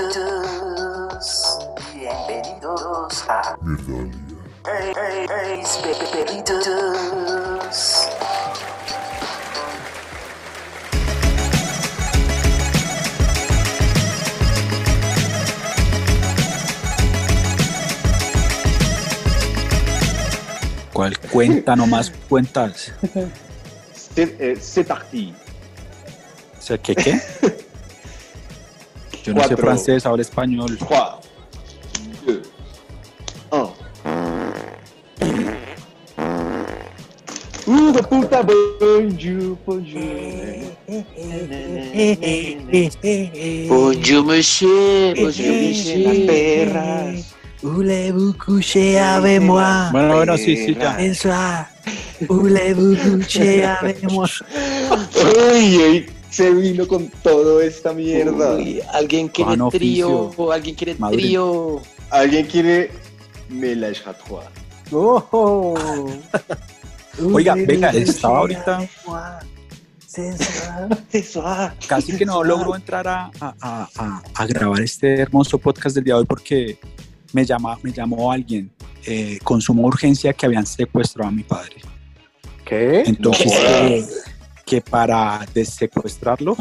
Perritos, bienvenidos a Hey, hey, hey, pe- Perritos. ¿Cuál cuenta nomás cuentas? C'est c'est parti. O sea, ¿qué qué? Yo no sé francés, hablo español. 3, 2, 1. Uh, puta, bonjour, bonjour. Bonjour monsieur, bonjour Las monsieur. perras. Coucher avec moi? Bueno, bueno, sí, sí, ya. Voulez-vous coucher avec moi? Uy, se vino con toda esta mierda. Uy, ¿Alguien quiere Juan trío? Oficio. ¿Alguien quiere trío? ¿Alguien quiere Melage trois? Oh. Oiga, venga, estaba ahorita, casi que no logro entrar a, a- a- grabar este hermoso podcast del día de hoy porque me, llama, me llamó alguien eh, con suma urgencia que habían secuestrado a mi padre. ¿Qué? Entonces, No que, para desecuestrarlo,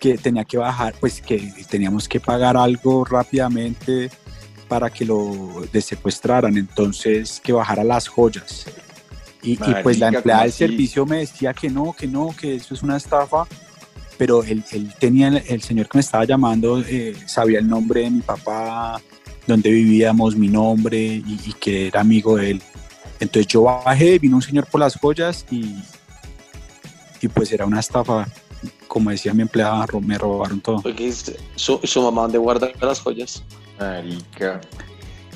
que tenía que bajar, pues que teníamos que pagar algo rápidamente para que lo desecuestraran, entonces que bajara las joyas. Y, y pues la empleada ¿cómo del servicio me decía que no, que no, que eso es una estafa, pero él, él tenía, el, el señor que me estaba llamando, eh, sabía el nombre de mi papá, dónde vivíamos, mi nombre y, y que era amigo de él. Entonces yo bajé, vino un señor por las joyas y, y pues era una estafa. Como decía mi empleada, me robaron todo. Su, su mamá dónde guarda las joyas. Marica.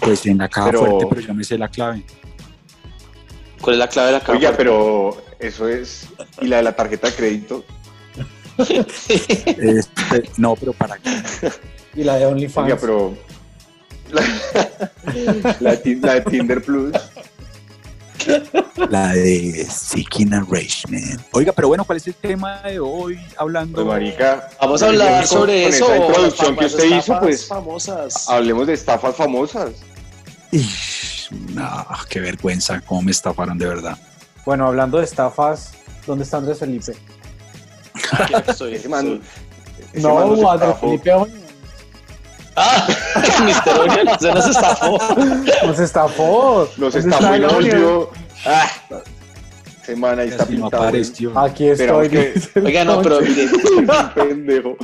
Pues en la caja Pero- fuerte, pero yo me sé la clave. ¿Cuál es la clave de la caja? Oiga, pero eso es. ¿Y la de la tarjeta de crédito? Este, no, pero para qué. Y la de OnlyFans. Oiga, pero. La, la de Tin- la de Tinder Plus. La de Seeking Arrangement. Oiga, pero bueno, ¿cuál es el tema de hoy? Hablando. Pues, marica. Vamos a con- hablar con- sobre con eso. Esa introducción que usted hizo, estafas pues. famosas. Hablemos de estafas famosas. No, qué vergüenza, cómo me estafaron de verdad. Bueno, hablando de estafas, ¿dónde está Andrés Felipe? Nos no, Andrés. Felipe Oño. Ah, Mr. Onion, se nos estafó. Nos estafó. Nos ¿Dónde estafó el volvió. Ah, semana ahí está Casi pintado. apareció. Aquí estoy. que- Oiga, no, pero mire, pendejo.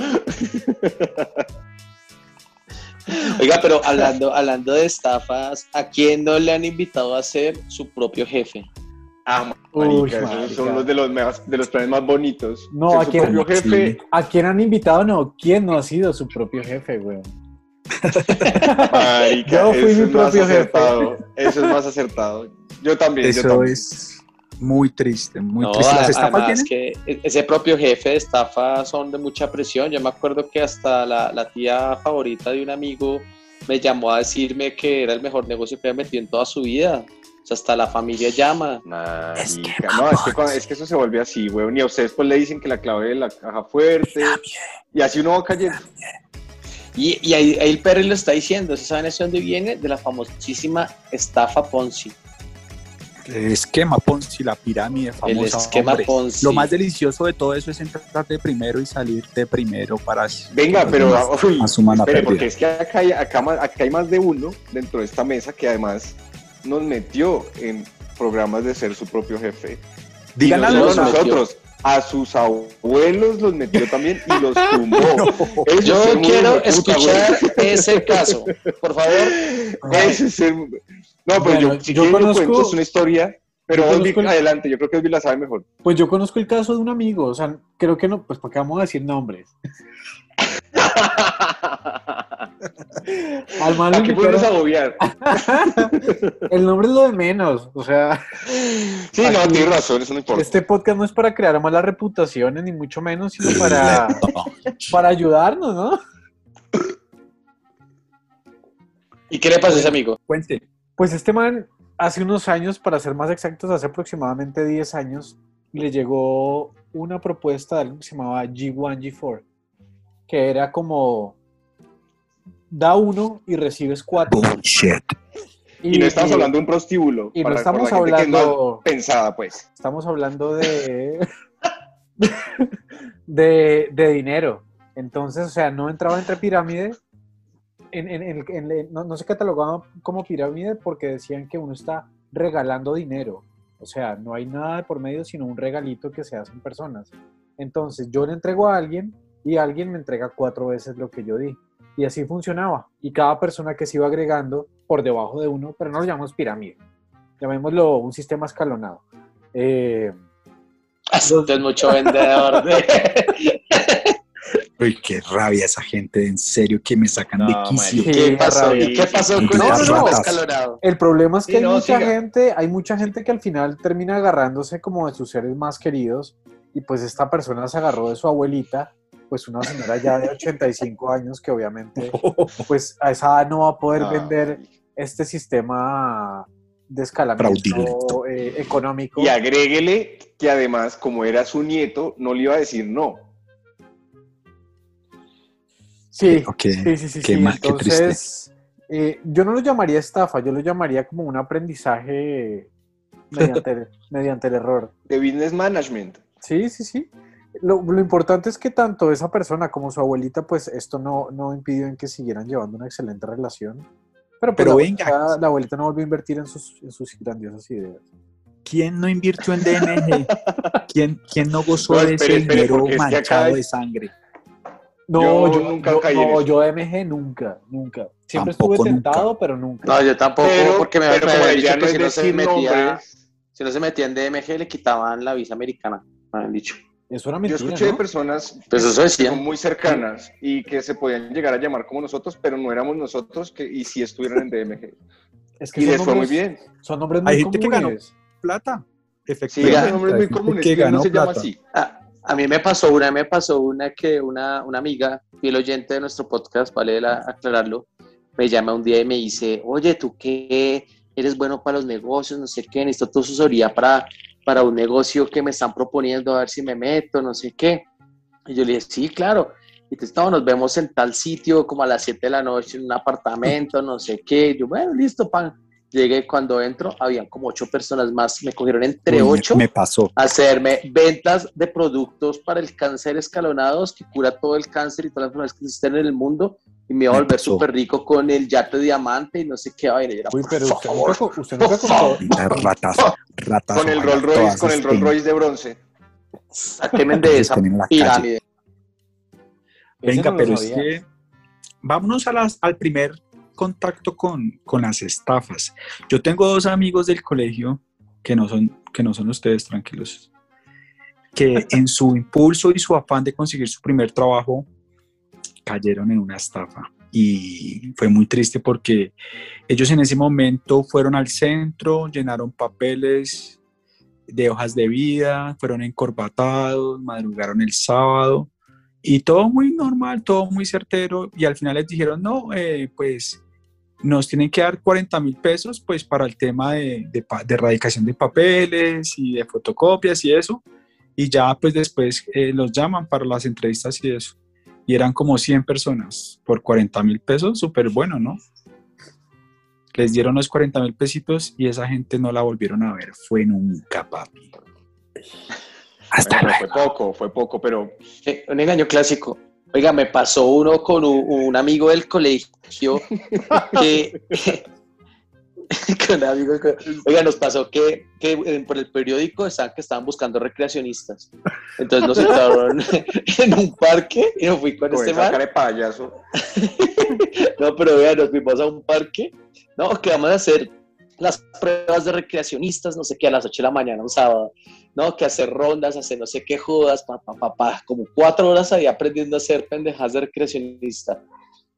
oiga, pero hablando, hablando de estafas, ¿a quién no le han invitado a ser su propio jefe? Ah, Uy, marica, esos marica. son los de los, más- de los planes más bonitos. No, Ser ¿a quién? jefe, ¿A quién han invitado? No, ¿quién no ha sido su propio jefe, güey? marica, Yo fui eso mi es más propio jefe. acertado. Eso es más acertado. Yo también, yo Eso también. es muy triste, muy No, triste. ¿Las además que e- ese propio jefe de estafa son de mucha presión. Yo me acuerdo que hasta la, la tía favorita de un amigo me llamó a decirme que era el mejor negocio que había metido en toda su vida. O sea, hasta la familia llama. Marica, Es que, no, que, es que eso se vuelve así, weón. Y a ustedes pues le dicen que la clave de la caja fuerte. Y así uno va cayendo. Y, y ahí, ahí el Perry lo está diciendo. ¿Se saben de dónde viene? De la famosísima estafa Ponzi. El esquema Ponzi, la pirámide famosa. el esquema hombre. Ponzi. Lo más delicioso de todo eso es entrar de primero y salir de primero para... Venga, pero uy, asuman espere, porque es que acá hay, acá, acá hay más de uno dentro de esta mesa que además nos metió en programas de ser su propio jefe. Díganle a y no los solo los metió. A sus abuelos los metió también y los tumbó. Yo quiero escuchar güey. ese caso. Por favor, Ese es ser- No, pero Bueno, yo, si yo conozco- cuento, es una historia, pero yo el- adelante, yo creo que Osvi la sabe mejor. Pues yo conozco el caso de un amigo, o sea, creo que no, pues para qué vamos a decir nombres. Al man lo Aquí podemos agobiar. El nombre es lo de menos, o sea, Sí, no, tienes razón, eso no importa. este podcast no es para crear malas reputaciones, ni mucho menos, sino para, para ayudarnos, ¿no? ¿y qué le pasó a ese amigo? Cuente. Pues este man, hace unos años, para ser más exactos, hace aproximadamente 10 años, le llegó una propuesta de algo que se llamaba G1, G4, que era como da uno y recibes cuatro. Bullshit. Y, no estamos hablando de un prostíbulo. Y no estamos que no hablando- pensada, pues. Estamos hablando de, de, de dinero. Entonces, o sea, no entraba entre pirámide. En, en- en- en- en- no, no se catalogaba como pirámide porque decían que uno está regalando dinero. O sea, no hay nada de por medio sino un regalito que se hacen personas. Entonces, yo le entrego a alguien y alguien me entrega cuatro veces lo que yo di. Y así funcionaba. Y cada persona que se iba agregando por debajo de uno, pero no lo llamamos pirámide. Llamémoslo un sistema escalonado. Eh, es mucho vendedor. de- Uy, qué rabia esa gente, en serio, que me sacan de quicio. Sí, ¿Qué pasó? rabia. ¿Y qué pasó con No, el no, no. escalonado? El problema es que Sí, hay no, mucha siga. gente, hay mucha gente que al final termina agarrándose como de sus seres más queridos y pues esta persona se agarró de su abuelita, pues una señora ya de 85 años que obviamente pues a esa edad no va a poder Ah, vender este sistema de escalamiento eh, económico. Y agréguele que además, como era su nieto, no le iba a decir no. Sí, sí, sí, sí. qué sí. mal, qué triste. Entonces, eh, yo no lo llamaría estafa, yo lo llamaría como un aprendizaje mediante, mediante el error. De business management. Sí, sí, sí. Lo, lo importante es que tanto esa persona como su abuelita, pues esto no, no impidió en que siguieran llevando una excelente relación. Pero, pues, Pero la, venga. abuelita, la abuelita no volvió a invertir en sus, en sus grandiosas ideas. ¿Quién no invirtió en DNG? ¿Quién, quién no gozó No, de espere, ese espere, dinero manchado hay- de sangre? No, Yo yo, nunca no, caí en no, eso. yo MG nunca, nunca. Siempre Tampoco estuve nunca. tentado, pero nunca. No, yo tampoco, Pero, porque me, pero me habían dicho que si no se metía, si no se metía en DMG le quitaban la visa americana, me habían dicho. Eso era yo escuché de ¿no? personas Pues eso que decía. son muy cercanas y que se podían llegar a llamar como nosotros, pero no éramos nosotros que, y sí estuvieran en DMG. Es que Y les fue muy bien. Son nombres muy Hay gente que ganó. comunes. Plata. Sí, Efectivamente. son nombres muy comunes. que que no ganó se llama plata. así. A, a mí me pasó una, me pasó una que una, una amiga, fiel oyente de nuestro podcast, vale la- aclararlo, me llama un día y me dice, oye, ¿tú qué? Eres bueno para los negocios, no sé qué, necesito tu asesoría para, para un negocio que me están proponiendo, a ver si me meto, no sé qué. Y yo le dije, sí, claro. Y entonces, no, nos vemos en tal sitio como a las 7 de la noche en un apartamento, no sé qué. Yo, bueno, listo, pan. Llegué, cuando entro, habían como ocho personas más, me cogieron entre Uy, ocho Me pasó. hacerme ventas de productos para el cáncer escalonados que cura todo el cáncer y todas las enfermedades que existen en el mundo y me iba a volver súper rico con el yate diamante y no sé qué vaina. Uy, por pero usted favor, nunca, usted nunca por ratas. Ratas. Con el Rolls Royce, con el. Rolls Royce de bronce. sáquenme de esa pirámide. Venga, no pero es que vámonos a las, al primer contacto con, con las estafas. Yo tengo dos amigos del colegio que no son, que no son ustedes, tranquilos, que en su impulso y su afán de conseguir su primer trabajo cayeron en una estafa. Y fue muy triste porque ellos en ese momento fueron al centro, llenaron papeles de hojas de vida, fueron encorbatados, madrugaron el sábado y todo muy normal, todo muy certero. Y al final les dijeron, no, eh, pues nos tienen que dar 40 mil pesos pues para el tema de, de, de erradicación de papeles y de fotocopias y eso. Y ya pues después eh, los llaman para las entrevistas y eso. Y eran como 100 personas por 40 mil pesos, súper bueno, ¿no? Les dieron los 40 mil pesitos y esa gente no la volvieron a ver. Fue nunca, papi. Hasta Bueno, luego. fue poco, fue poco, pero Eh, Un engaño clásico. Oiga, me pasó uno con un, un amigo del colegio que... con un amigo que- oiga, nos pasó que, que eh, por el periódico estaban que estaban buscando recreacionistas. Entonces nos sentaron en un parque y nos fui con, con este esa man. cara de payaso. No, pero vean, nos fuimos a un parque, ¿no? Que vamos a hacer las pruebas de recreacionistas, no sé qué, a las 8 de la mañana, un sábado, ¿no? Que hacer rondas, hacer no sé qué jodas, pa, pa, pa, pa. como cuatro horas ahí aprendiendo a hacer pendejadas de recreacionista.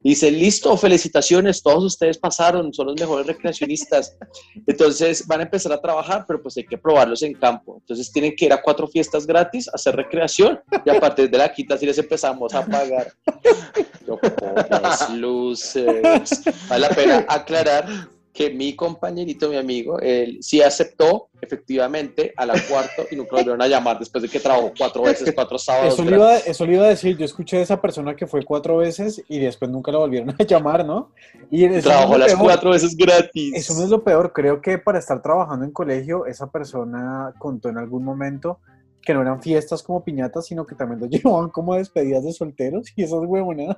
Dice, listo, felicitaciones, todos ustedes pasaron, son los mejores recreacionistas. Entonces van a empezar a trabajar, pero pues hay que probarlos en campo. Entonces tienen que ir a cuatro fiestas gratis, hacer recreación, y a partir de la quinta sí les empezamos a pagar. Yo, pobres luces. Vale la pena aclarar que mi compañerito, mi amigo, él sí aceptó efectivamente a la cuarto y nunca lo volvieron a llamar después de que trabajó cuatro veces, cuatro sábados. Eso le, iba, eso le iba a decir, yo escuché de esa persona que fue cuatro veces y después nunca lo volvieron a llamar, ¿no? Y trabajó las peor. cuatro veces gratis. Eso no es lo peor, creo que para estar trabajando en colegio, esa persona contó en algún momento que no eran fiestas como piñatas, sino que también lo llevaban como despedidas de solteros y esas huevonadas.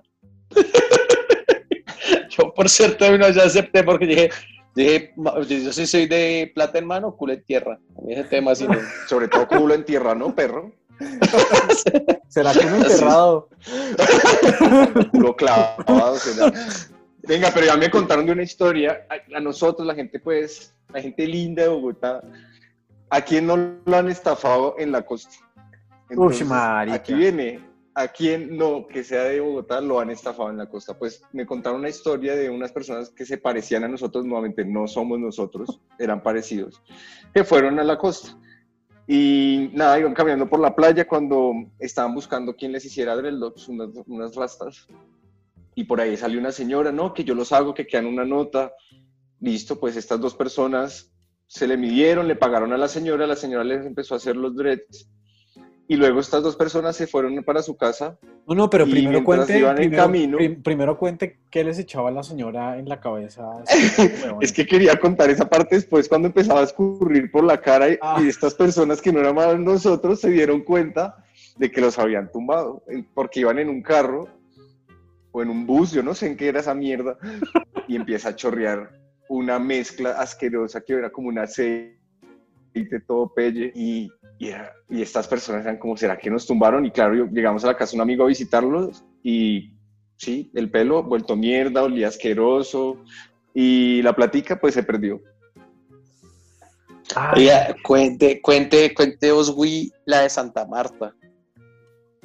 Yo por cierto no ya acepté porque dije, dije, "Ma- yo sí soy de plata en mano, culo en tierra. A mí ese tema así no. Sobre todo culo en tierra, ¿no, perro? ¿Será que un enterrado? Culo clavado. sea, Venga, pero ya me contaron de una historia. A, a nosotros, la gente, pues, la gente linda de Bogotá, ¿a quién no lo han estafado en la costa? Entonces, marica. Aquí viene, ¿a quién no que sea de Bogotá lo han estafado en la costa? Pues me contaron una historia de unas personas que se parecían a nosotros, nuevamente no somos nosotros, eran parecidos, que fueron a la costa. Y nada, iban caminando por la playa cuando estaban buscando quién les hiciera dreadlocks, unas, unas rastas. Y por ahí salió una señora, no, que yo los hago, que quedan una nota. Listo, pues estas dos personas se le midieron, le pagaron a la señora, la señora les empezó a hacer los dreads. Y luego estas dos personas se fueron para su casa. No, no, pero primero cuente, iban en primero, camino- prim- primero cuente qué les echaba la señora en la cabeza. Es que quería contar esa parte después cuando empezaba a escurrir por la cara y, Ah. y estas personas que no eran más nosotros se dieron cuenta de que los habían tumbado porque iban en un carro o en un bus, yo no sé en qué era esa mierda, y empieza a chorrear una mezcla asquerosa que era como un aceite todo pelle y, y, estas personas eran como, ¿será que nos tumbaron? Y claro, yo- llegamos a la casa de un amigo a visitarlos y sí, el pelo vuelto mierda, olía asqueroso y la platica pues se perdió. Oiga, cuente, cuente, cuente Oswi la de Santa Marta,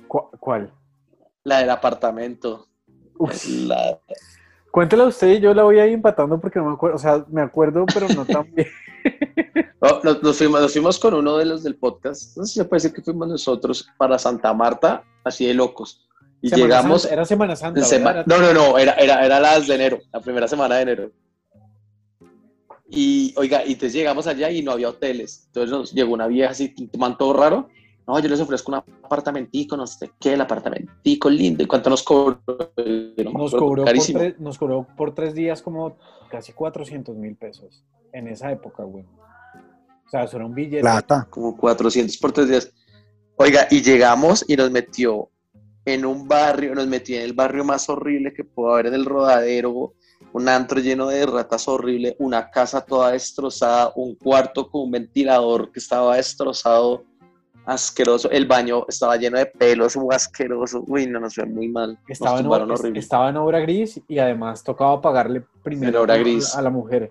¿Cu- ¿Cuál? la del apartamento. Uy, La- cuéntela usted y yo la voy a ir empatando porque no me acuerdo. O sea, me acuerdo, pero no tan bien. Oh, nos, nos fuimos, nos fuimos con uno de los del podcast. No sé si se puede decir que fuimos nosotros para Santa Marta, así de locos. Y Semana llegamos. Santa, era Semana Santa. no, no, no, era, era, era las de enero, la primera semana de enero. Y, oiga, y entonces llegamos allá y no había hoteles. Entonces nos llegó una vieja así, un man todo raro. No, yo les ofrezco un apartamentico, no sé qué, el apartamentico lindo. ¿Y cuánto nos cobró? No Nos cobró, por carísimo. tres, nos cobró por tres días como casi 400 mil pesos en esa época, güey. O sea, eso era un billete. Plata. como 400 por tres días. Oiga, y llegamos y nos metió en un barrio, nos metió en el barrio más horrible que pudo haber en el rodadero, un antro lleno de ratas horrible, una casa toda destrozada, un cuarto con un ventilador que estaba destrozado, asqueroso, el baño estaba lleno de pelos, muy asqueroso, uy, no, nos fue muy mal, Estaba nos en, obra, horrible. estaba en obra gris y además tocaba pagarle primero obra a- gris. a la mujer.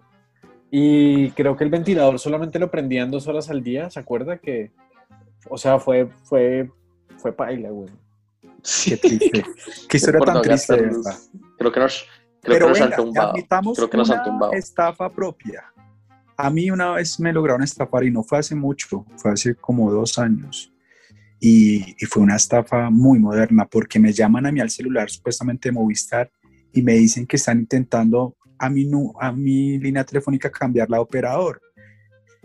Y creo que el ventilador solamente lo prendían dos horas al día, ¿se acuerda? Que, o sea, fue, fue, fue paila, güey. Qué triste. Qué historia tan no triste. Creo que nos, creo Pero que nos venga, han tumbado. Creo que nos han una tumbado. estafa propia. A mí una vez me lograron estafar y no fue hace mucho, fue hace como dos años. Y, fue una estafa muy moderna porque me llaman a mí al celular supuestamente de Movistar y me dicen que están intentando a mi, a mi línea telefónica cambiarla de operador.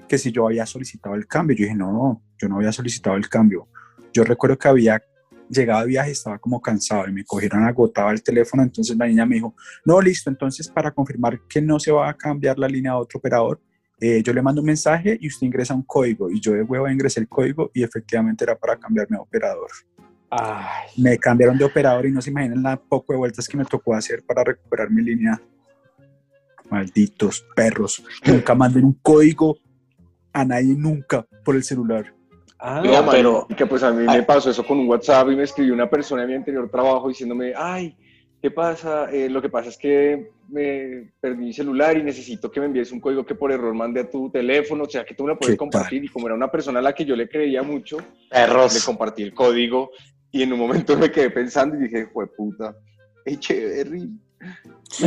Que si yo había solicitado el cambio. Yo dije, no, no, yo no había solicitado el cambio. Yo recuerdo que había llegado de viaje, estaba como cansado y me cogieron agotado el teléfono. Entonces la niña me dijo, no, listo, entonces para confirmar que no se va a cambiar la línea a otro operador, eh, yo le mando un mensaje y usted ingresa un código. Y yo de huevo ingresé el código y efectivamente era para cambiarme de operador. Ay, Me cambiaron de operador y no se imaginan la poco de vueltas que me tocó hacer para recuperar mi línea. Malditos perros. Nunca manden un código a nadie nunca por el celular. ah, No, pero- que pues a mí me pasó eso con un WhatsApp y me escribió una persona de mi anterior trabajo diciéndome, ay, ¿qué pasa? Eh, lo que pasa es que me perdí mi celular y necesito que me envíes un código que por error mandé a tu teléfono, o sea, que tú me lo puedes compartir. Y como era una persona a la que yo le creía mucho, le Perros. compartí el código y en un momento me quedé pensando y dije, fue puta, Echeverry.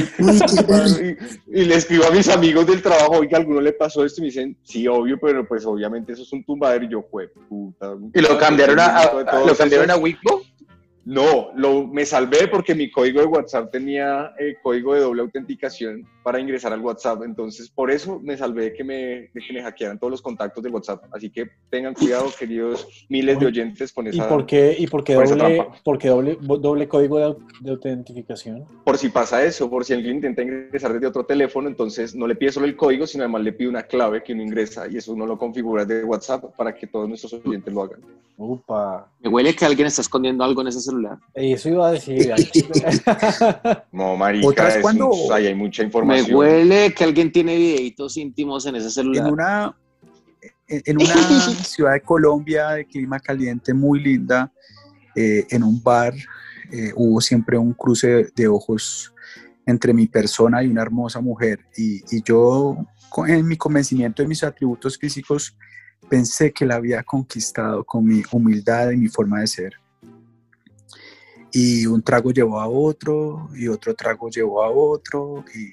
y, y le escribo a mis amigos del trabajo, oiga, ¿a alguno le pasó esto? Y me dicen, sí, obvio, pero pues obviamente eso es un tumbadero. Y yo, fue puta. ¿Y lo cambiaron a, a- lo cambiaron a Wico? No, lo, me salvé porque mi código de WhatsApp tenía eh, código de doble autenticación para ingresar al WhatsApp. Entonces, por eso me salvé de que me, de que me hackearan todos los contactos del WhatsApp. Así que tengan cuidado, queridos miles de oyentes, con ¿Y esa. por qué, y por qué por esa doble, trampa. por qué doble, doble código de, au- de autentificación? Por si pasa eso, por si alguien intenta ingresar desde otro teléfono, entonces no le pide solo el código, sino además le pide una clave que uno ingresa y eso uno lo configura de WhatsApp para que todos nuestros oyentes lo hagan. Upa. Me huele que alguien está escondiendo algo en ese celular. Eso iba a decir. No, marica, es cuando- un- hay mucha Me información. huele que alguien tiene videitos íntimos en ese En celular. una, en una ciudad de Colombia de clima caliente muy linda, eh, en un bar, eh, hubo siempre un cruce de ojos entre mi persona y una hermosa mujer. Y, y yo, en mi convencimiento de mis atributos físicos, pensé que la había conquistado con mi humildad y mi forma de ser. Y un trago llevó a otro, y otro trago llevó a otro, y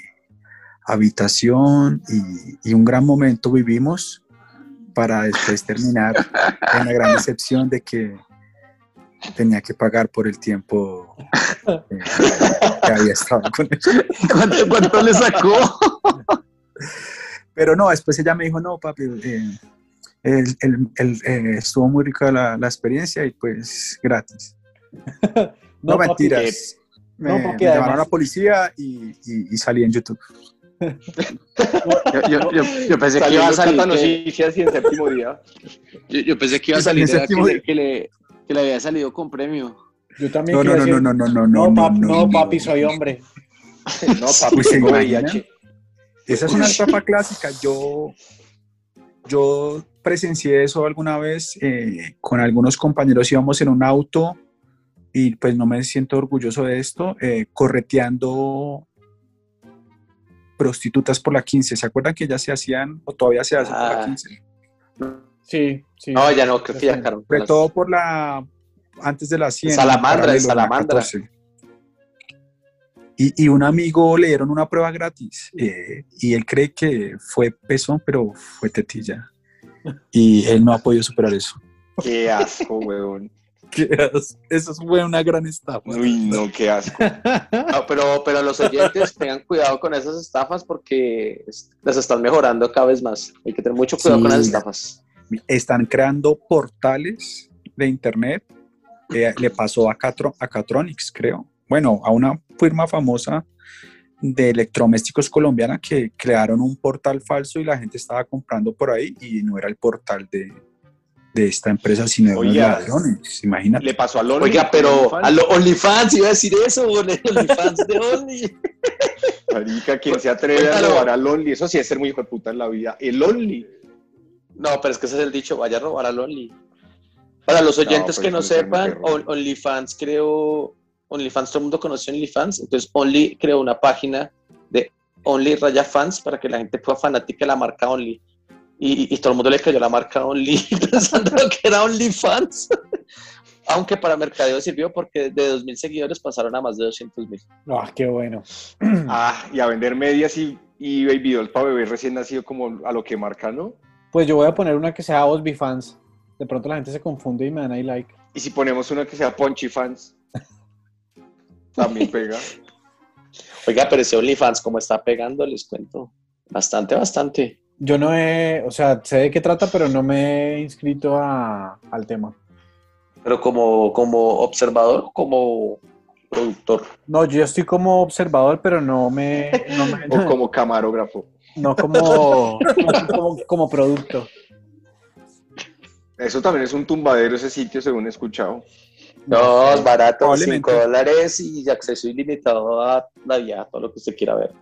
habitación, y, y un gran momento vivimos para después terminar en la gran decepción de que tenía que pagar por el tiempo eh, que había estado con él. ¿Cuánto, cuánto le sacó? Pero no, después ella me dijo, no, papi, eh, el- el- el, eh, estuvo muy rica la, la experiencia y pues gratis. No, mentiras. Me, no, me llamaron a la policía y, y- y salí en YouTube. Yo, yo- yo- yo pensé que iba a salir. Que- Noticias y en séptimo día. yo, yo pensé que iba a salir que, que, le, que le había salido con premio. Yo también No, no, no, decir, no, no, no, no, no, no, pap- no, no, no. papi, soy hombre. No, papi, Uy, ¿se tengo imaginan? VIH. Esa es una etapa clásica. Yo, yo presencié eso alguna vez eh, con algunos compañeros. Íbamos en un auto y pues no me siento orgulloso de esto, eh, correteando prostitutas por la 15. ¿Se acuerdan que ya se hacían o todavía se hacen por la Ah. 15? Sí, sí. No, ya no, creo que ya. Sobre todo por la antes de la 100. Salamandra, paralelo, de en la Salamandra. 14. Y, y un amigo le dieron una prueba gratis eh, y él cree que fue pezón, pero fue tetilla. Y él no ha podido superar eso. Qué asco, weón. Eso fue una gran estafa. Uy, no, qué asco. No, pero, pero los oyentes tengan cuidado con esas estafas porque las están mejorando cada vez más. Hay que tener mucho cuidado Sí. con las estafas. Están creando portales de internet. Eh, le pasó a, Catro, a Catronics, creo. Bueno, a una firma famosa de electrodomésticos colombiana que crearon un portal falso y la gente estaba comprando por ahí y no era el portal de, de esta empresa, sino de unos Oiga. ladrones. Imagínate. Le pasó a Loli. Oiga, pero a lo OnlyFans iba a decir eso, OnlyFans de Only. Marica, ¿quién se atreve a robar al Only? Eso sí es ser muy hijo de puta en la vida. El Only. No, pero es que ese es el dicho, vaya a robar al Only. Para los oyentes que no es sepan, OnlyFans creó, OnlyFans, todo el mundo conoce OnlyFans, entonces Only creó una página de Only Raya Fans para que la gente fuera fanática de la marca Only. Y, y todo el mundo le cayó la marca Only pensando que era OnlyFans. Aunque para mercadeo sirvió porque de 2.000 seguidores pasaron a más de 200.000. Ah, qué bueno. Ah, y a vender medias y, y baby dolls para bebés recién nacido como a lo que marca, ¿no? Pues yo voy a poner una que sea Osby Fans. De pronto la gente se confunde y me dan ahí like. Y si ponemos una que sea Punchy Fans, también pega. Oiga, pero ese OnlyFans, como está pegando, les cuento. Bastante, bastante. Yo no he, o sea, sé de qué trata, pero no me he inscrito a- al tema. Pero como, como observador, como productor. No, yo estoy como observador, pero no me, no, me- O como camarógrafo. no como, como, como producto. Eso también es un tumbadero ese sitio, según he escuchado. No, es barato, Probablemente. 5 dólares y acceso ilimitado a la vida, todo lo que usted quiera ver.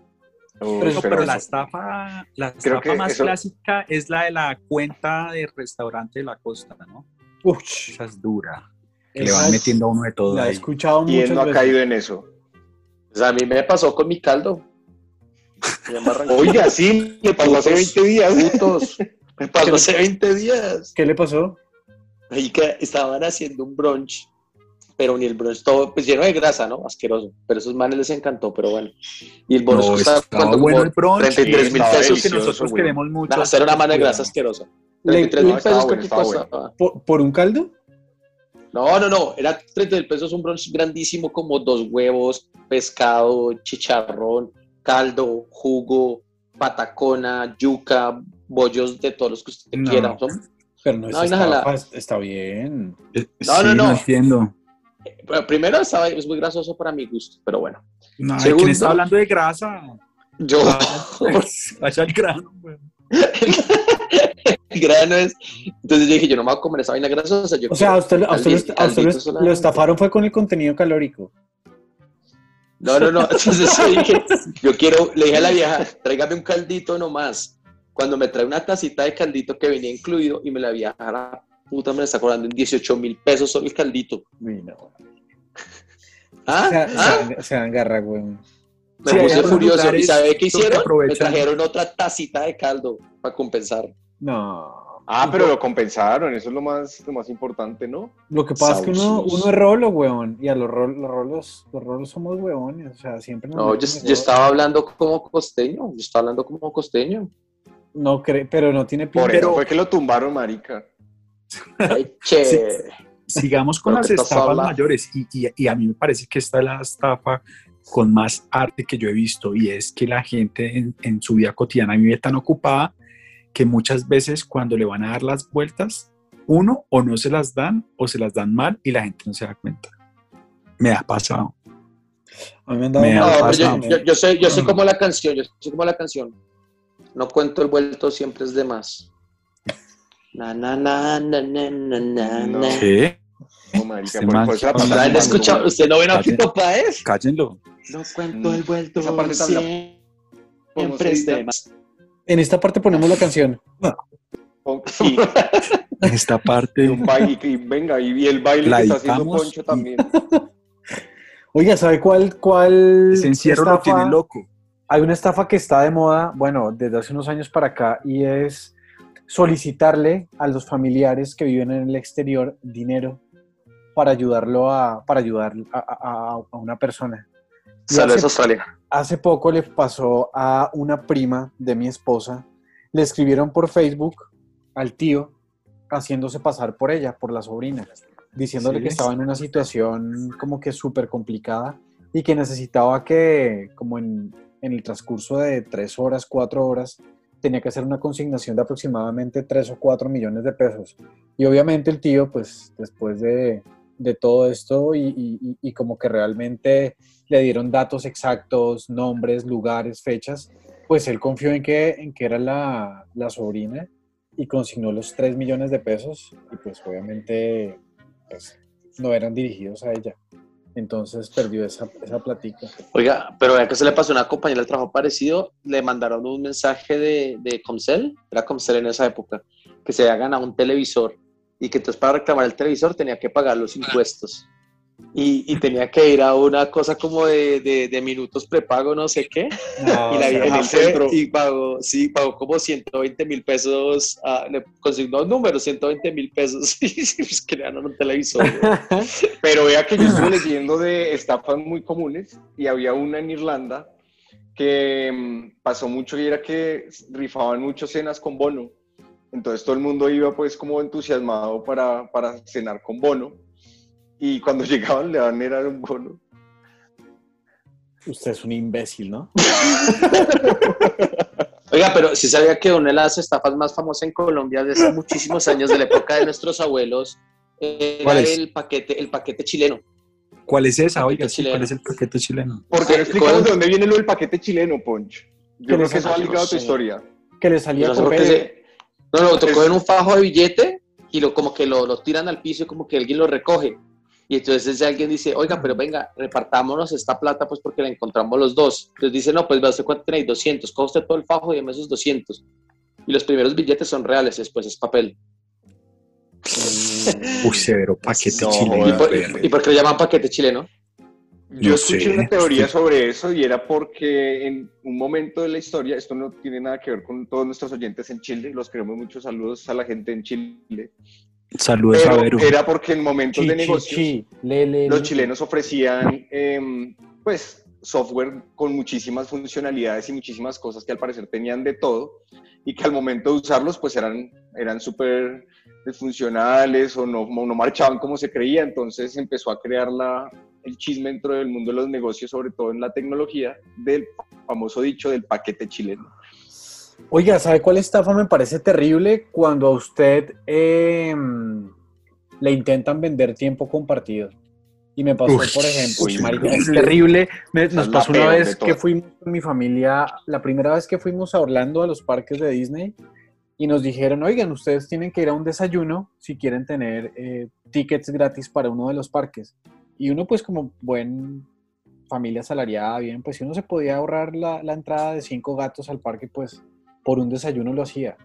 Uy, Pero, pero pero la estafa, la Creo estafa que más eso- clásica es la de la cuenta de restaurante de la costa, ¿no? Uch, Esa es dura. Que le van es- metiendo a uno de todo la he ahí. escuchado ¿Quién muchas no ha veces. caído en eso? Pues a mí me pasó con mi caldo. Oiga, sí, le pasó hace 20 días. Putos. Me pasó hace 20 días. ¿Qué le pasó? Oiga, estaban haciendo un brunch, pero ni el brunch todo, pues lleno de grasa, ¿no? Asqueroso. Pero a esos manes les encantó, pero bueno. Y el brunch No, ¿cuánto? bueno el brunch. 33 mil pesos. Eso que nosotros güey. queremos mucho. Hacer una mano de grasa asquerosa. Le- 33 mil pesos bueno, estaba bueno. ¿Por, por un caldo? No, no, no, era 30 mil pesos un brunch grandísimo, como dos huevos, pescado, chicharrón, caldo, jugo, patacona, yuca, bollos de todos los que usted No. quiera. Son- Pero no, No, es y nada, estafa, la- es- está bien. No, sí, no, no. entiendo. Bueno, primero estaba- es muy grasoso para mi gusto, pero bueno. No, Segundo. quien está hablando de grasa. Yo, Vaya al grano, güey. el grano es. Entonces yo dije, yo no me voy a comer esa vaina grasosa. Yo O sea, a usted, a usted, lo- caldito- a usted lo- estafaron fue con el contenido calórico. No, no, no. Entonces yo dije, yo quiero, le dije a la vieja, tráigame un caldito nomás. Cuando me trae una tacita de caldito que venía incluido y me la vieja, la puta, me la está cobrando en 18 mil pesos solo el caldito. Uy, no. ¿Ah? Se, ¿Ah? se, se agarra, güey. Me Sí, puse furioso. ¿Y sabe qué hicieron? Me trajeron otra tacita de caldo para compensar. No. Ah, pero lo compensaron, eso es lo más, lo más importante, ¿no? Lo que pasa es que uno, uno es rolo, weón. Y a los, rol- los rolos, los rolos somos weones. O sea, siempre nos No, yo, estaba hablando como costeño. Yo estaba hablando como costeño. No cree, pero no tiene Por pinta. eso fue que lo tumbaron, marica. Ay, che. Sí. Sigamos con las estafas mayores y, y- y a mí me parece que esta es la estafa con más arte que yo he visto y es que la gente en, en su vida cotidiana vive tan ocupada que muchas veces cuando le van a dar las vueltas, uno o no se las dan o se las dan mal y la gente no se da cuenta. Me ha pasado. A mí me han dado Me No, ha mal- pero yo, pasado. yo, yo soy, yo soy como la canción, yo soy como la canción. No cuento el vuelto, siempre es de más. Na, na, na, na, na, na, na, No. na. ¿Qué? No, marica, Este por- man- por eso la ¿Usted pasaba ¿Ustedes han no tomando, escuchado? güey. ¿Usted no ven a Calle. Fito Páez? Cállenlo. No cuento el vuelto, Esa parte siempre es. En esta parte ponemos la canción. Sí, Esta y parte un baile, y venga, y, y el baile La que está haciendo Poncho y- también. Oiga, ¿sabe cuál, cuál ese encierro lo estafa- tiene loco. Hay una estafa que está de moda, bueno, desde hace unos años para acá, y es solicitarle a los familiares que viven en el exterior dinero para ayudarlo a, para ayudar a, a- a una persona. Saludos hace- Australia. Hace poco le pasó a una prima de mi esposa, le escribieron por Facebook al tío haciéndose pasar por ella, por la sobrina, diciéndole Sí. que estaba en una situación como que súper complicada y que necesitaba que, como en, en el transcurso de tres horas, cuatro horas, tenía que hacer una consignación de aproximadamente tres o cuatro millones de pesos. Y obviamente el tío, pues después de, de todo esto y como que realmente le dieron datos exactos, nombres, lugares, fechas, pues él confió en que, en que era la, la sobrina y consignó los 3 millones de pesos y pues obviamente pues, no eran dirigidos a ella. Entonces perdió esa, esa platica. Oiga, pero vea que se le pasó a una compañera del trabajo parecido, le mandaron un mensaje de, de Comcel, era Comcel en esa época, que se había ganado un televisor y que entonces para reclamar el televisor tenía que pagar los impuestos. Y, y tenía que ir a una cosa como de, de- de minutos prepago, no sé qué. No, y la vieja en el centro. y pagó, sí, pagó como 120 mil pesos, ah, le consignó números, 120 mil pesos, y pues que le dan un televisor. Pero vea que yo estuve leyendo de estafas muy comunes y había una en Irlanda que mm, pasó mucho y era que rifaban mucho cenas con bono. Entonces todo el mundo iba pues como entusiasmado para, para cenar con bono y cuando llegaban le daban era un bono. Usted es un imbécil, ¿no? Oiga, pero si sabía que una de las estafas más famosas en Colombia desde hace muchísimos años, de la época de nuestros abuelos, era ¿Cuál es? el paquete, el paquete chileno. ¿Cuál es esa? Oiga, sí, ¿cuál es el paquete chileno? Porque no explicamos ¿cuál? de dónde viene lo del paquete chileno, Ponch. Yo creo eso que eso va ligado a tu sé. historia. Que le salía con se- No, no, tocó en un fajo de billete y lo, como que lo, lo tiran al piso y como que alguien lo recoge. Y entonces alguien dice, oiga, pero venga, repartámonos esta plata pues porque la encontramos los dos. Entonces dice, no, pues va a ser cuánto tenéis, 200, coge usted todo el fajo y deme esos 200. Y los primeros billetes son reales, después es papel. Uy, severo paquete No, chileno. ¿Y por, Bueno, y por qué lo llaman paquete chileno? Yo escuché sé. una teoría sobre eso y era porque en un momento de la historia, esto no tiene nada que ver con todos nuestros oyentes en Chile, los queremos muchos saludos a la gente en Chile, Saludos a Vero. era porque en momentos chi, de negocios chi, le, le, los le. chilenos ofrecían em, pues software con muchísimas funcionalidades y muchísimas cosas que al parecer tenían de todo y que al momento de usarlos pues eran, eran súper disfuncionales o no, no marchaban como se creía, entonces empezó a crear la, el chisme dentro del mundo de los negocios, sobre todo en la tecnología, del famoso dicho del paquete chileno. Oiga, ¿sabe cuál estafa me parece terrible? Cuando a usted eh, le intentan vender tiempo compartido. Y me pasó, Uy, por ejemplo, uy, marica, es terrible. Me- nos pasó una vez que fuimos con mi familia, la primera vez que fuimos a Orlando, a los parques de Disney, y nos dijeron, oigan, ustedes tienen que ir a un desayuno si quieren tener eh, tickets gratis para uno de los parques. Y uno, pues como buen familia asalariada, bien, pues si uno se podía ahorrar la, la entrada de cinco gatos al parque, pues por un desayuno lo hacía.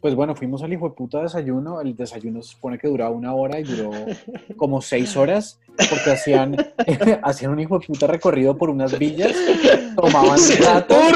Pues bueno, fuimos al hijo de puta desayuno. El desayuno se supone que duraba una hora y duró como seis horas porque hacían, hacían un hijo de puta recorrido por unas villas, tomaban gatos,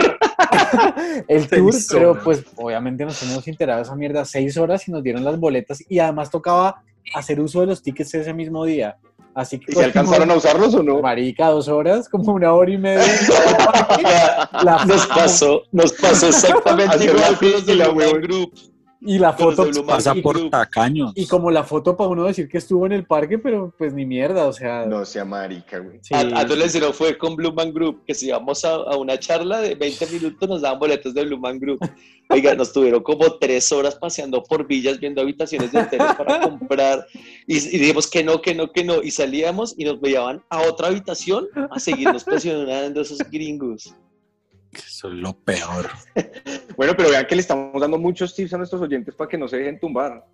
el tour, pero pues obviamente nos hemos enterado de esa mierda seis horas y nos dieron las boletas y además tocaba hacer uso de los tickets ese mismo día. Así que ¿Y se alcanzaron a usarlos o no? marica, dos horas, como una hora y media. La Nos pasó, nos pasó exactamente igual los de. Group. Y la foto Pasa y, por tacaños. y como la foto para uno decir que estuvo en el parque, pero pues ni mierda, o sea. No sea marica, güey. sí. A, a fue con Blue Man Group, que si íbamos a, a una charla de 20 minutos nos daban boletos de Blue Man Group. Oiga, nos tuvieron como tres horas paseando por villas, viendo habitaciones de hoteles para comprar. Y, y dijimos que no, que no, que no. Y salíamos y nos llevaban a otra habitación a seguirnos presionando esos gringos. Eso es lo peor. Bueno, pero vean que le estamos dando muchos tips a nuestros oyentes para que no se dejen tumbar.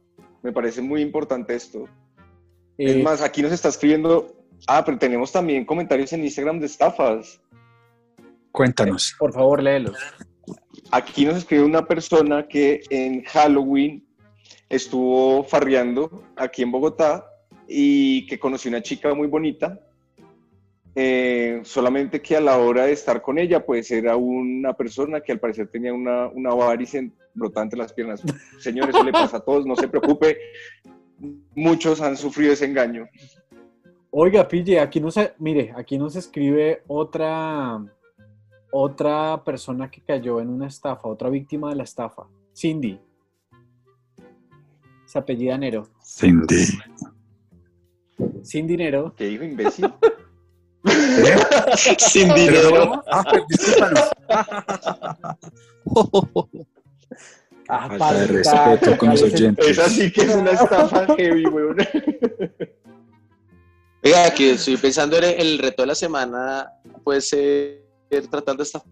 Me parece muy importante esto. Eh, Es más, aquí nos está escribiendo. Ah, pero tenemos también comentarios en Instagram de estafas. Cuéntanos. por favor, léelos. Aquí nos escribe una persona que en Halloween estuvo farreando aquí en Bogotá y que conoció una chica muy bonita. Eh, solamente que a la hora de estar con ella, pues era una persona que al parecer tenía una, una varice brotante en las piernas. Señores, eso le pasa a todos, no se preocupe. Muchos han sufrido ese engaño. Oiga, pille, aquí nos, mire, aquí nos escribe otra, otra persona que cayó en una estafa, otra víctima de la estafa. Cindy. Se apellida Nero. Cindy. Sin dinero. ¿Qué dijo, imbécil? Sin dinero. Ah, pues. Ah, Falta de respeto con los oyentes. Esa sí que es una estafa heavy, weón. Oiga, que estoy pensando en el, reto de la semana, puede ser tratar de esta.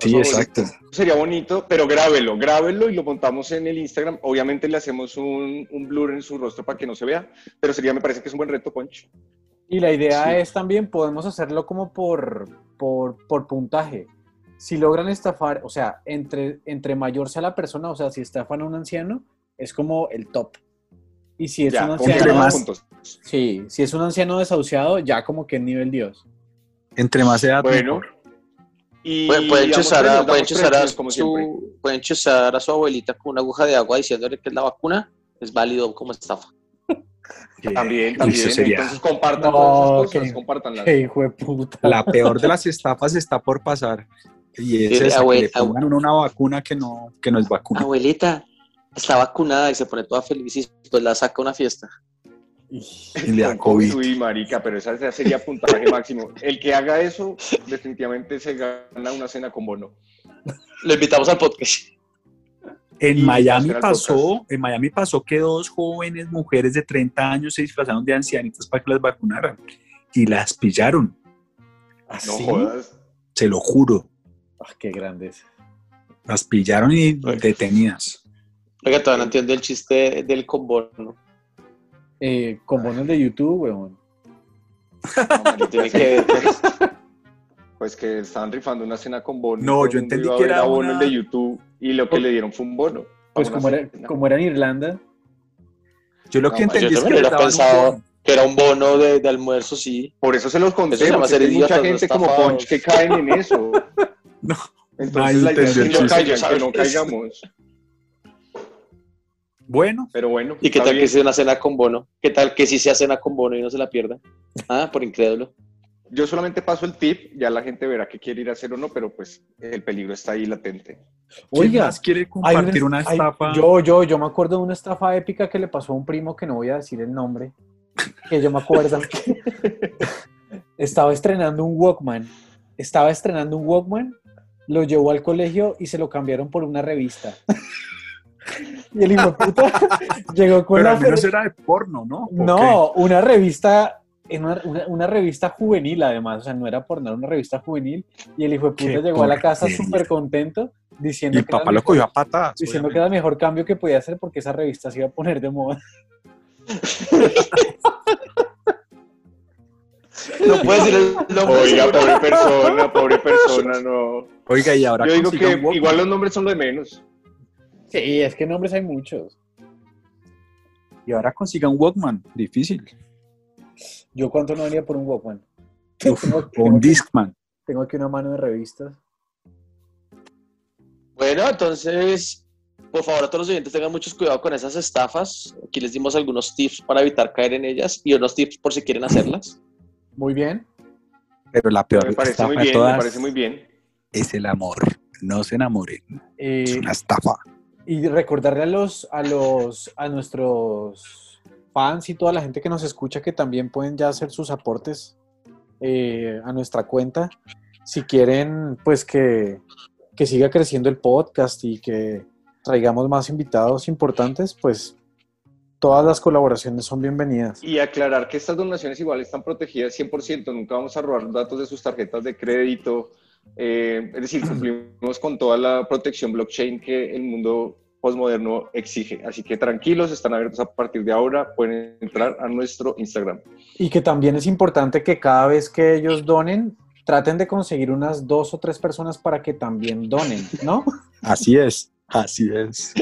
Sí, exacto. Sería bonito, pero grábelo, grábelo y lo montamos en el Instagram. Obviamente le hacemos un, un blur en su rostro para que no se vea, pero sería, me parece que es un buen reto, Poncho. Y la idea Sí. es también, podemos hacerlo como por, por, por puntaje. Si logran estafar, o sea, entre, entre mayor sea la persona, o sea, si estafan a un anciano, es como el top. Y si es Ya, un anciano, más sí, si es un anciano desahuciado, ya como que es nivel Dios. Entre más edad, Bueno. Y Pueden, pueden chuzar a, pueden chuzar a como siempre. su, pueden chuzar a su abuelita con una aguja de agua diciéndole que es la vacuna. Es válido como estafa. Que- También, también. eso sería Entonces compartan No, todas esas cosas, que- compártanlas. ¡Qué hijo de puta! la peor de las estafas está por pasar. Y es esa, que abue- le pongan uno una vacuna que no, que no es vacuna. Abuelita, está vacunada y se pone toda feliz y pues la saca a una fiesta. Y le da COVID. Uy, marica, pero esa esa sería puntaje máximo. El que haga eso, definitivamente se gana una cena con bono. Lo invitamos al podcast. En Miami pasó, en Miami pasó que dos jóvenes mujeres de 30 años se disfrazaron de ancianitas para que las vacunaran y las pillaron, No ¿Así? jodas. se lo juro. Ah, ¡Qué grandes! Las pillaron y detenidas. Oiga, todavía no entiendo el chiste del combono. Eh, con bonos de YouTube, weón. No, Tiene que ver, pues. Pues que estaban rifando una cena con bono. No, yo entendí que era bono una- el de YouTube y lo que le dieron fue un bono. Pues como era, como era en Irlanda, Yo lo No, que entendí yo es que un pensado que era un bono de, de almuerzo, sí. Por eso se los conté, Eso se llama porque ser hay mucha no gente como. Punch que caen en eso. No, Entonces la idea es que no caigan, que no caigamos. Bueno, Pero bueno. ¿Y qué tal que sea una cena con bono? ¿Qué tal que sí sea cena con bono y no se la pierda? Ah, por incrédulo. Yo solamente paso el tip, ya la gente verá qué quiere ir a hacer o no, pero pues el peligro está ahí latente. ¿quién Oiga, más quiere compartir una estafa? yo, yo, yo me acuerdo de una estafa épica que le pasó a un primo que no voy a decir el nombre. Que yo me acuerdo que estaba estrenando un Walkman estaba estrenando un Walkman, lo llevó al colegio y se lo cambiaron por una revista. y el hijo de puta llegó con Pero la al menos era de porno, ¿no? ¿O No, una revista, en una, una- una revista juvenil además, o sea, no era por nada, una revista juvenil. Y el hijo de puta llegó a la casa súper contento diciendo, Y el que, era papá el lo mejor- a patadas. diciendo que era el mejor cambio que podía hacer porque esa revista se iba a poner de moda. No puedes decir el nombre. Oiga, pobre persona, pobre persona, no. Oiga, y ahora Yo digo que igual los nombres son lo de menos. Sí, es que nombres hay muchos. Y ahora consiga un Walkman. Difícil. ¿Yo cuánto no venía por un Walkman? Uf, tengo, un Discman. tengo aquí una mano de revistas. Bueno, entonces, por favor, a todos los oyentes tengan mucho cuidado con esas estafas. Aquí les dimos algunos tips para evitar caer en ellas y unos tips por si quieren hacerlas. Muy bien. Pero la peor Me parece estafa muy de bien, me parece muy bien. es el amor. No se enamoren. Es Eh, una estafa. y recordarle a los, a los, a nuestros fans y toda la gente que nos escucha que también pueden ya hacer sus aportes eh, a nuestra cuenta. Si quieren, pues que, que siga creciendo el podcast y que traigamos más invitados importantes, pues todas las colaboraciones son bienvenidas. Y aclarar que estas donaciones igual están protegidas 100%, nunca vamos a robar datos de sus tarjetas de crédito, eh, es decir, cumplimos con toda la protección blockchain que el mundo postmoderno exige. Así que tranquilos, están abiertos a partir de ahora, pueden entrar a nuestro Instagram. Y que también es importante que cada vez que ellos donen, traten de conseguir unas dos o tres personas para que también donen, ¿no? Así es. Así es.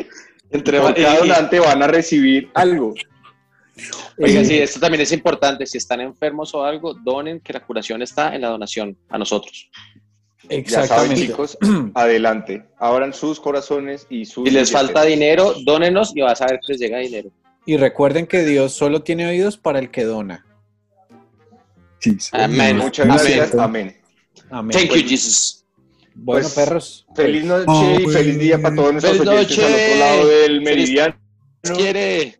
Entre cada donante van a recibir algo. Oiga, Eh, sí, esto también es importante. Si están enfermos o algo, donen, que la curación está en la donación a nosotros. Ya saben, Exactamente. chicos, adelante. Abran sus corazones y sus Si les falta dinero, dónenos y vas a ver que les llega dinero. Y recuerden que Dios solo tiene oídos para el que dona. Sí, sí. Amén. Muchas gracias. Amén. Amén. Thank you, Jesus. Bueno, Pues, perros. Feliz noche Oh, y feliz día para todos nuestros Feliz oyentes noche. al otro lado del meridiano. Quiere.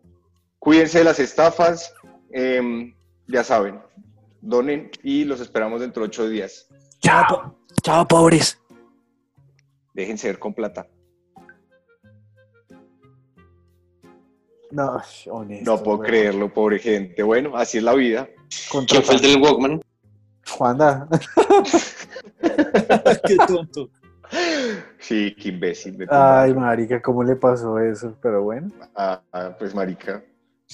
Cuídense de las estafas. em, ya saben, donen y los esperamos dentro de ocho días. Chao, chao, pobres. Déjense ver con plata. No, honesto. No puedo güey. creerlo, pobre gente. Bueno, así es la vida. ¿Quién fue el del Walkman? Juanda. Qué tonto. Sí, qué imbécil. de Ay, marica, ¿cómo le pasó eso? Pero bueno. Ah, ah, pues marica.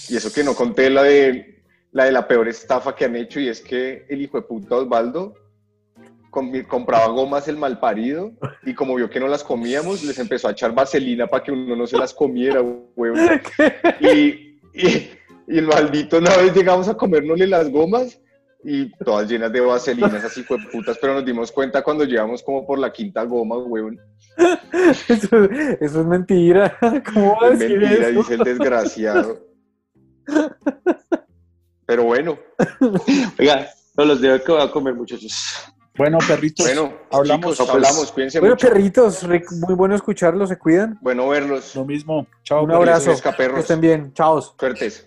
Y eso que no conté la de la de la peor estafa que han hecho y es que el hijo de puta Osvaldo compraba gomas el malparido y como vio que no las comíamos, les empezó a echar vaselina para que uno no se las comiera, huevón. Y, y, y el maldito una vez llegamos a comérnosle las gomas y todas llenas de vaselinas, así fue putas, pero nos dimos cuenta cuando llegamos como por la quinta goma, huevón. Eso, eso es mentira. ¿Cómo va a Es decir mentira, eso? dice el desgraciado. Pero bueno, Oiga, no los dejo que voy a comer, muchachos. Bueno, perritos. bueno, hablamos. chicos, hablamos, cuídense Bueno, mucho. perritos, Rick, muy bueno escucharlos, se cuidan. Bueno verlos. Lo mismo. Chao. Un abrazo. Que estén bien. Chao. Suertes.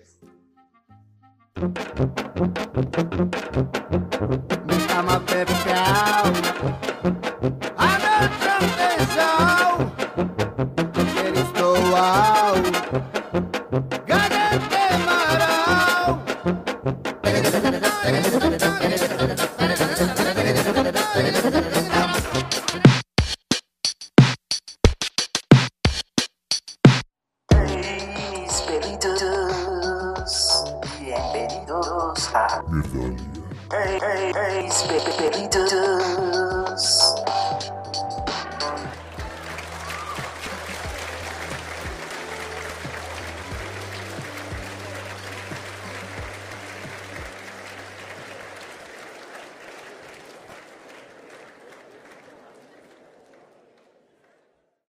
Estou ao.